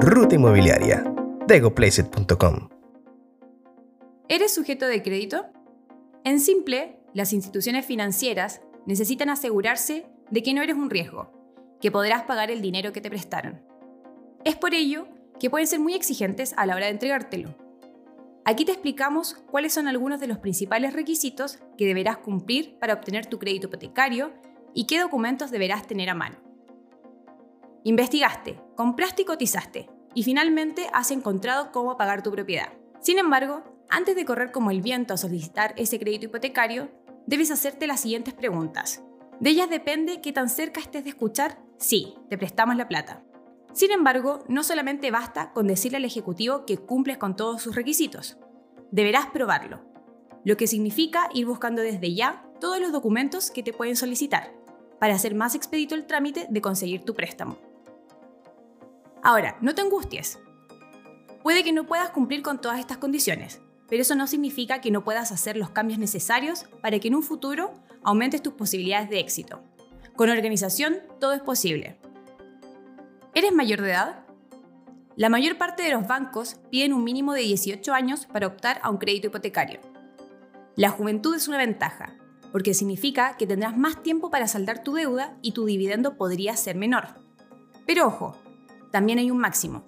Ruta Inmobiliaria, degoplacet.com. ¿Eres sujeto de crédito? En simple, las instituciones financieras necesitan asegurarse de que no eres un riesgo, que podrás pagar el dinero que te prestaron. Es por ello que pueden ser muy exigentes a la hora de entregártelo. Aquí te explicamos cuáles son algunos de los principales requisitos que deberás cumplir para obtener tu crédito hipotecario y qué documentos deberás tener a mano. Investigaste, compraste y cotizaste, y finalmente has encontrado cómo pagar tu propiedad. Sin embargo, antes de correr como el viento a solicitar ese crédito hipotecario, debes hacerte las siguientes preguntas. De ellas depende qué tan cerca estés de escuchar, sí, te prestamos la plata. Sin embargo, no solamente basta con decirle al Ejecutivo que cumples con todos sus requisitos. Deberás probarlo, lo que significa ir buscando desde ya todos los documentos que te pueden solicitar, para hacer más expedito el trámite de conseguir tu préstamo. Ahora, no te angusties. Puede que no puedas cumplir con todas estas condiciones, pero eso no significa que no puedas hacer los cambios necesarios para que en un futuro aumentes tus posibilidades de éxito. Con organización, todo es posible. ¿Eres mayor de edad? La mayor parte de los bancos piden un mínimo de 18 años para optar a un crédito hipotecario. La juventud es una ventaja, porque significa que tendrás más tiempo para saldar tu deuda y tu dividendo podría ser menor. Pero ojo, también hay un máximo.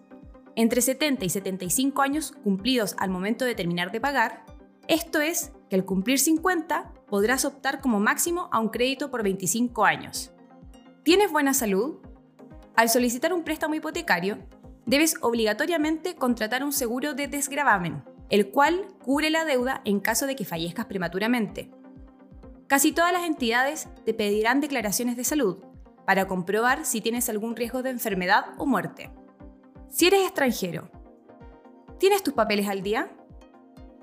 Entre 70 y 75 años cumplidos al momento de terminar de pagar, esto es que al cumplir 50 podrás optar como máximo a un crédito por 25 años. ¿Tienes buena salud? Al solicitar un préstamo hipotecario, debes obligatoriamente contratar un seguro de desgravamen, el cual cubre la deuda en caso de que fallezcas prematuramente. Casi todas las entidades te pedirán declaraciones de salud para comprobar si tienes algún riesgo de enfermedad o muerte. Si eres extranjero, ¿tienes tus papeles al día?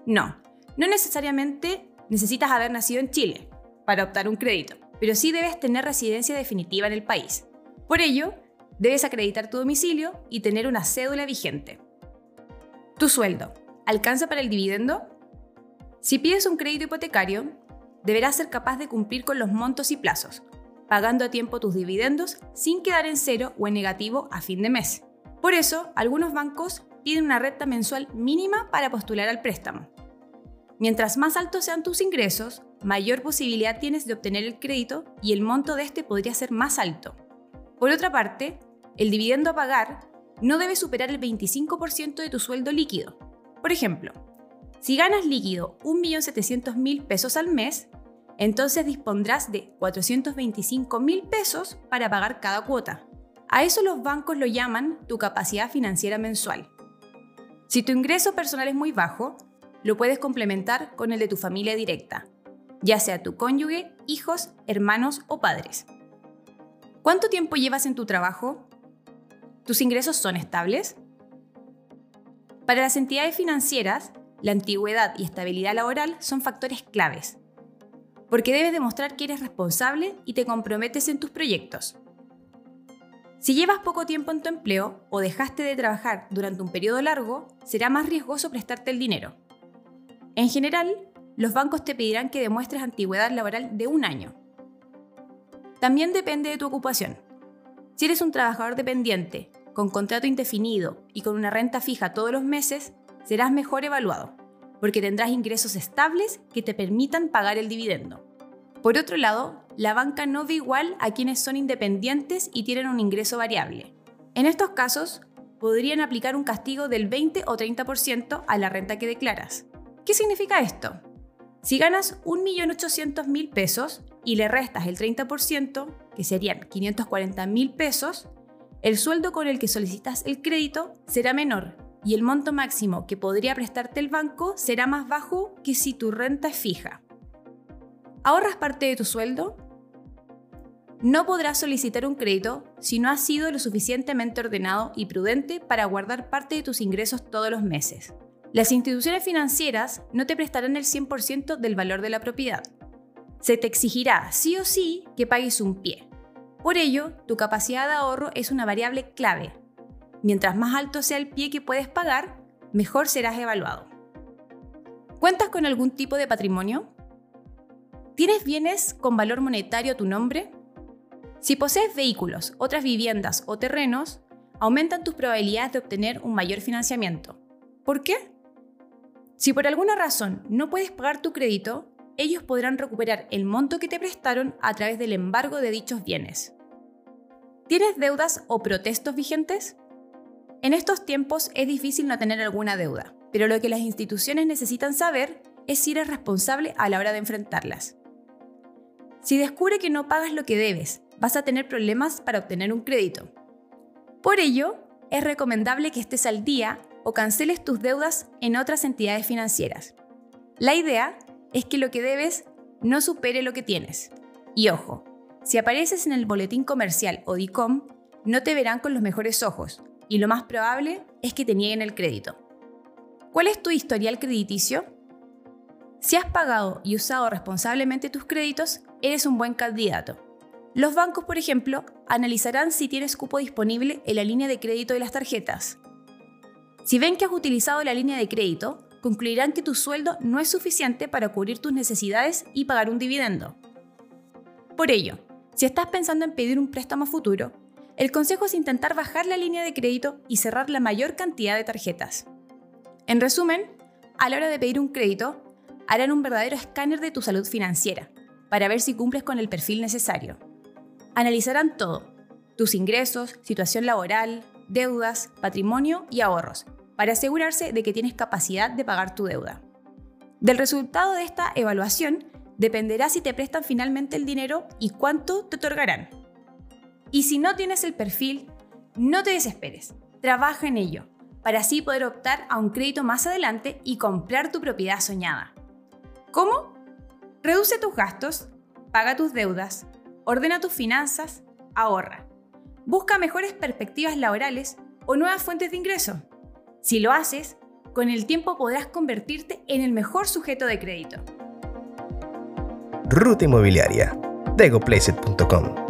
No, no necesariamente necesitas haber nacido en Chile para optar un crédito, pero sí debes tener residencia definitiva en el país. Por ello, debes acreditar tu domicilio y tener una cédula vigente. Tu sueldo, ¿alcanza para el dividendo? Si pides un crédito hipotecario, deberás ser capaz de cumplir con los montos y plazos, pagando a tiempo tus dividendos sin quedar en cero o en negativo a fin de mes. Por eso, algunos bancos piden una renta mensual mínima para postular al préstamo. Mientras más altos sean tus ingresos, mayor posibilidad tienes de obtener el crédito y el monto de este podría ser más alto. Por otra parte, el dividendo a pagar no debe superar el 25% de tu sueldo líquido. Por ejemplo, si ganas líquido 1.700.000 pesos al mes, entonces dispondrás de 425.000 pesos para pagar cada cuota. A eso los bancos lo llaman tu capacidad financiera mensual. Si tu ingreso personal es muy bajo, lo puedes complementar con el de tu familia directa, ya sea tu cónyuge, hijos, hermanos o padres. ¿Cuánto tiempo llevas en tu trabajo? ¿Tus ingresos son estables? Para las entidades financieras, la antigüedad y estabilidad laboral son factores claves, porque debes demostrar que eres responsable y te comprometes en tus proyectos. Si llevas poco tiempo en tu empleo o dejaste de trabajar durante un periodo largo, será más riesgoso prestarte el dinero. En general, los bancos te pedirán que demuestres antigüedad laboral de un año. También depende de tu ocupación. Si eres un trabajador dependiente, con contrato indefinido y con una renta fija todos los meses, serás mejor evaluado, porque tendrás ingresos estables que te permitan pagar el dividendo. Por otro lado, la banca no ve igual a quienes son independientes y tienen un ingreso variable. En estos casos, podrían aplicar un castigo del 20 o 30% a la renta que declaras. ¿Qué significa esto? Si ganas 1.800.000 pesos y le restas el 30%, que serían 540.000 pesos, el sueldo con el que solicitas el crédito será menor y el monto máximo que podría prestarte el banco será más bajo que si tu renta es fija. ¿Ahorras parte de tu sueldo? No podrás solicitar un crédito si no has sido lo suficientemente ordenado y prudente para guardar parte de tus ingresos todos los meses. Las instituciones financieras no te prestarán el 100% del valor de la propiedad. Se te exigirá sí o sí que pagues un pie. Por ello, tu capacidad de ahorro es una variable clave Mientras más alto sea el pie que puedes pagar, mejor serás evaluado. ¿Cuentas con algún tipo de patrimonio? ¿Tienes bienes con valor monetario a tu nombre? Si posees vehículos, otras viviendas o terrenos, aumentan tus probabilidades de obtener un mayor financiamiento. ¿Por qué? Si por alguna razón no puedes pagar tu crédito, ellos podrán recuperar el monto que te prestaron a través del embargo de dichos bienes. ¿Tienes deudas o protestos vigentes? En estos tiempos es difícil no tener alguna deuda, pero lo que las instituciones necesitan saber es si eres responsable a la hora de enfrentarlas. Si descubre que no pagas lo que debes, vas a tener problemas para obtener un crédito. Por ello, es recomendable que estés al día o canceles tus deudas en otras entidades financieras. La idea es que lo que debes no supere lo que tienes. Y ojo, si apareces en el boletín comercial o DICOM, no te verán con los mejores ojos y lo más probable es que te nieguen el crédito. ¿Cuál es tu historial crediticio? Si has pagado y usado responsablemente tus créditos, eres un buen candidato. Los bancos, por ejemplo, analizarán si tienes cupo disponible en la línea de crédito de las tarjetas. Si ven que has utilizado la línea de crédito, concluirán que tu sueldo no es suficiente para cubrir tus necesidades y pagar un dividendo. Por ello, si estás pensando en pedir un préstamo futuro, el consejo es intentar bajar la línea de crédito y cerrar la mayor cantidad de tarjetas. En resumen, a la hora de pedir un crédito, harán un verdadero escáner de tu salud financiera para ver si cumples con el perfil necesario. Analizarán todo, tus ingresos, situación laboral, deudas, patrimonio y ahorros, para asegurarse de que tienes capacidad de pagar tu deuda. Del resultado de esta evaluación dependerá si te prestan finalmente el dinero y cuánto te otorgarán. Y si no tienes el perfil, no te desesperes, trabaja en ello, para así poder optar a un crédito más adelante y comprar tu propiedad soñada. ¿Cómo? Reduce tus gastos, paga tus deudas, ordena tus finanzas, ahorra. Busca mejores perspectivas laborales o nuevas fuentes de ingreso. Si lo haces, con el tiempo podrás convertirte en el mejor sujeto de crédito. Ruta Inmobiliaria. DegoPlacet.com